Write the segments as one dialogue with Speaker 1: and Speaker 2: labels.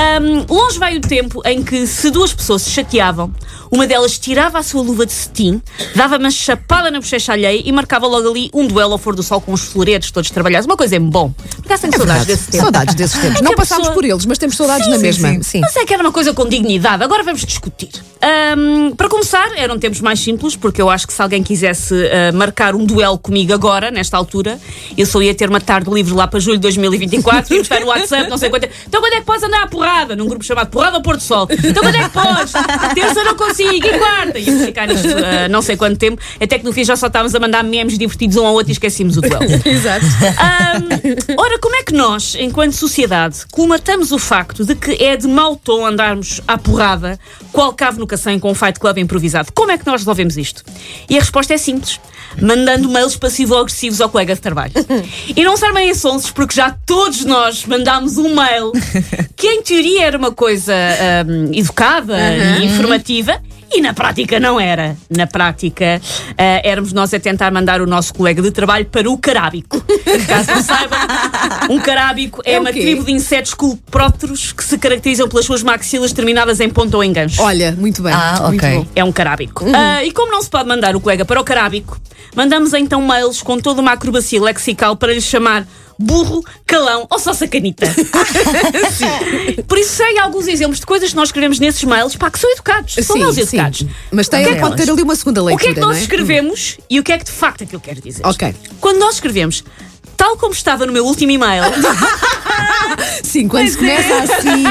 Speaker 1: Ahm, longe vai o tempo em que, se duas pessoas se chateavam, uma delas tirava a sua luva de cetim, dava uma chapada na bochecha alheia e marcava logo ali um duelo ao for do sol com os floretes todos trabalhados. Uma coisa é bom. Por acaso tenho saudades
Speaker 2: Verdade.
Speaker 1: desse tempo.
Speaker 2: Saudades desses tempos.
Speaker 1: Em
Speaker 2: Não
Speaker 1: a
Speaker 2: passámos
Speaker 1: pessoa-
Speaker 2: por eles, mas temos saudades na mesma. Sim.
Speaker 1: Mas é que era uma coisa com dignidade. Agora vamos discutir. Ahm, para começar, eram tempos mais simples, porque eu acho que se alguém quisesse ah, marcar um duelo comigo agora, nesta altura, eu só ia ter uma tarde livre lá para julho de 2024, íamos estar no WhatsApp, não sei quanto. Então quando é que podes andar à porrada? Num grupo chamado Porrada ao Pôr do Sol. Então quando é que podes? Terça não consigo, e quarta? Íamos ficar nisto ah, não sei quanto tempo, até que no fim já só estávamos a mandar memes divertidos um ao outro e esquecíamos o duelo.
Speaker 2: Exato.
Speaker 1: Ahm, ora, como é que nós, enquanto sociedade, colmatamos o facto de que é de mau tom andarmos à porrada, qual cave no cacém com um fight club improvisado? Como é que nós resolvemos isto? E a resposta é simples. Mandando mails passivo-agressivos ao colega de trabalho. E não se armem sonsos, porque já todos nós mandámos um mail que, em teoria, era uma coisa ahm, educada e informativa. E na prática não era. Na prática, ah, éramos nós a tentar mandar o nosso colega de trabalho para o carábico. Caso não saibam, um carábico é,
Speaker 2: É
Speaker 1: uma tribo de insetos culpróteros que se caracterizam pelas suas maxilas terminadas em ponta ou em gancho.
Speaker 2: Olha, muito bem.
Speaker 3: Ah,
Speaker 2: muito
Speaker 3: ok.
Speaker 2: bom.
Speaker 1: É um carábico. Ah, e como não se pode mandar o colega para o carábico, mandamos então mails com toda uma acrobacia lexical para lhe chamar burro, calão ou só sacanita. Por isso sei alguns exemplos de coisas que nós escrevemos nesses mails, pá, que são educados. São
Speaker 2: Sim,
Speaker 1: mails
Speaker 2: sim.
Speaker 1: educados.
Speaker 2: Mas tem,
Speaker 1: O que é que-
Speaker 2: pode ter ali uma segunda
Speaker 1: O
Speaker 2: leitura,
Speaker 1: que é que nós
Speaker 2: não é?
Speaker 1: escrevemos e o que é que de facto aquilo quer dizer?
Speaker 2: Ok.
Speaker 1: Quando nós escrevemos, tal como estava no meu último e-mail,
Speaker 2: Sim, quando se começa assim,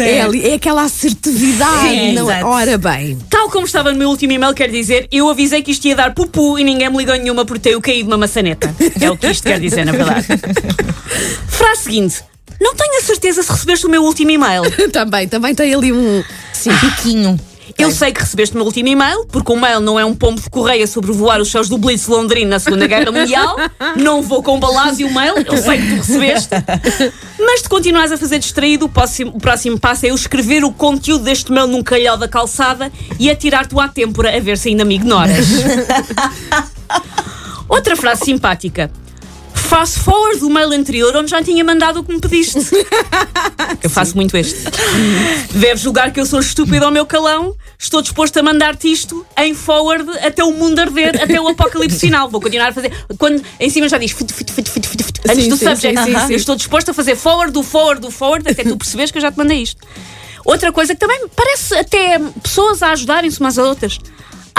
Speaker 2: é. ali- é aquela assertividade. Não é?
Speaker 3: exato.
Speaker 2: Ora bem.
Speaker 1: tal como estava no meu último e-mail, quer dizer, eu avisei que isto ia dar pupu e ninguém me ligou nenhuma por ter eu caído numa maçaneta. É o que isto quer dizer, na verdade. Frase seguinte. Não tenho a certeza se recebeste o meu último e-mail.
Speaker 2: também, também tem ali um.
Speaker 3: Sim. Piquinho.
Speaker 1: Eu sei que recebeste o meu último e-mail, porque o mail não é um pombo de correia sobrevoar os céus do Blitz Londrino na Segunda Guerra Mundial. Não vou com balas e o mail, eu sei que tu recebeste. Mas se continuares a fazer distraído, o próximo, o próximo passo é eu escrever o conteúdo deste mail num calhau da calçada e atirar-te à têmpora a ver se ainda me ignoras. Outra frase simpática. Faço forward do mail anterior onde já tinha mandado o que me pediste. Eu faço muito este. Deves julgar que eu sou estúpido ao meu calão. Estou disposto a mandar-te isto em forward até o mundo arder, até o apocalipse final. Vou continuar a fazer. Quando em cima já diz fit, fit, fit, fit, fit, fit, antes
Speaker 2: Sim,
Speaker 1: do
Speaker 2: sim,
Speaker 1: subject.
Speaker 2: sim.
Speaker 1: Eu estou disposto a fazer forward do forward do forward até tu percebes que eu já te mandei isto. Outra coisa que também parece até pessoas a ajudarem-se umas às outras.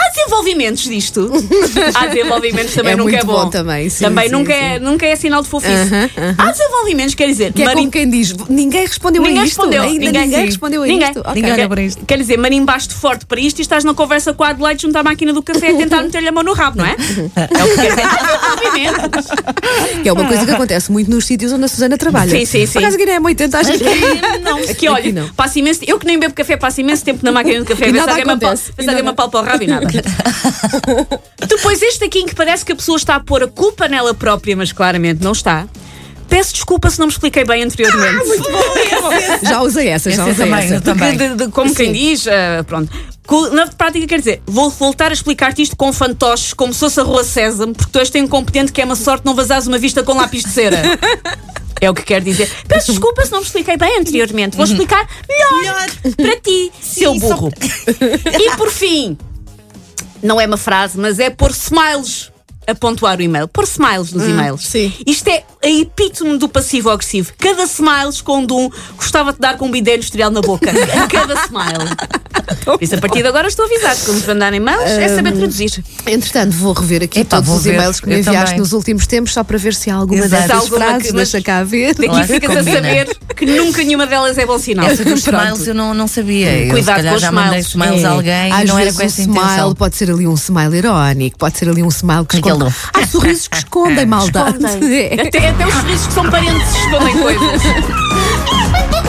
Speaker 1: Há desenvolvimentos disto. Há desenvolvimentos também
Speaker 2: É
Speaker 1: nunca é
Speaker 2: muito
Speaker 1: bom.
Speaker 2: bom também, sim,
Speaker 1: também
Speaker 2: sim,
Speaker 1: nunca,
Speaker 2: sim.
Speaker 1: É, nunca é sinal de fofice.
Speaker 2: Aham, aham.
Speaker 1: Há desenvolvimentos, quer dizer,
Speaker 2: Que é
Speaker 1: marim-
Speaker 2: quem diz: ninguém respondeu
Speaker 1: Ninguém
Speaker 2: a isto.
Speaker 1: respondeu.
Speaker 2: Ainda ninguém, respondeu a
Speaker 1: Ninguém.
Speaker 2: isto.
Speaker 3: Ninguém
Speaker 1: Quer-
Speaker 3: olha para isto.
Speaker 1: Quer dizer, marimbaste forte para isto e estás na conversa com a Adelaide junto à máquina do café a tentar meter-lhe a mão no rabo, não é? É o que quer dizer. Há desenvolvimentos.
Speaker 2: Que é uma coisa que acontece muito nos sítios onde a Susana trabalha.
Speaker 1: Sim, sim, sim.
Speaker 2: Por acaso é muito acho que
Speaker 3: Não.
Speaker 1: Aqui, olha,
Speaker 2: Aqui não.
Speaker 1: passo imenso, eu que nem bebo café, passo imenso tempo na máquina do café,
Speaker 2: E nada acontece.
Speaker 1: ver se alguém me
Speaker 2: nada-
Speaker 1: apalpa o rabo e nada. Depois este aqui em que parece que a pessoa está a pôr a culpa nela própria, mas claramente não está. Peço desculpa se não me expliquei bem anteriormente.
Speaker 2: já usei essa, já
Speaker 3: Essa
Speaker 2: usei
Speaker 3: também,
Speaker 2: essa.
Speaker 3: também.
Speaker 1: De- de- como quem diz, ah, pronto. Na prática, quer dizer, vou voltar a explicar-te isto com fantoches, como se fosse a rua Sésamo, porque tu és tão incompetente que é uma sorte não vazares uma vista com lápis de cera. É o que quer dizer. Peço desculpa se não me expliquei bem anteriormente. Vou explicar melhor, para ti, seu
Speaker 3: Sim,
Speaker 1: burro. E por fim, não é uma frase, mas é pôr smiles a pontuar o e-mail. Pôr smiles nos e-mails.
Speaker 2: sim.
Speaker 1: Isto é a epítome do passivo-agressivo. Cada smile esconde um gostava de dar com um bidé industrial na boca. Cada smile. Por isso, a partir de agora estou avisado. Quando mandarem e-mails, é saber traduzir.
Speaker 2: Entretanto, vou rever aqui
Speaker 3: Epá,
Speaker 2: todos
Speaker 3: vou
Speaker 2: os
Speaker 3: ver.
Speaker 2: e-mails que me
Speaker 3: Eu
Speaker 2: enviaste
Speaker 3: também.
Speaker 2: nos últimos tempos, só para ver se há alguma
Speaker 3: Exato.
Speaker 2: dessas
Speaker 1: Alguma
Speaker 2: frases.
Speaker 1: que- mas-
Speaker 2: Deixa cá ver.
Speaker 1: Daqui
Speaker 3: Claro,
Speaker 1: ficas a
Speaker 3: combina.
Speaker 1: saber que nunca nenhuma delas é bom sinal.
Speaker 3: Essa dos smiles eu não, não sabia. Eu,
Speaker 1: Cuidado
Speaker 3: se calhar
Speaker 1: com os
Speaker 3: já mandei
Speaker 1: smiles.
Speaker 3: smiles a alguém
Speaker 2: Às
Speaker 3: não era
Speaker 2: vezes
Speaker 3: com essa
Speaker 2: um smile
Speaker 3: intenção.
Speaker 2: pode ser ali um smile irónico, pode ser ali um smile que
Speaker 3: Aquele
Speaker 2: esconde.
Speaker 3: do-
Speaker 2: Há sorrisos que escondem maldade. É.
Speaker 1: Até, até os sorrisos que são parentes escondem coisas.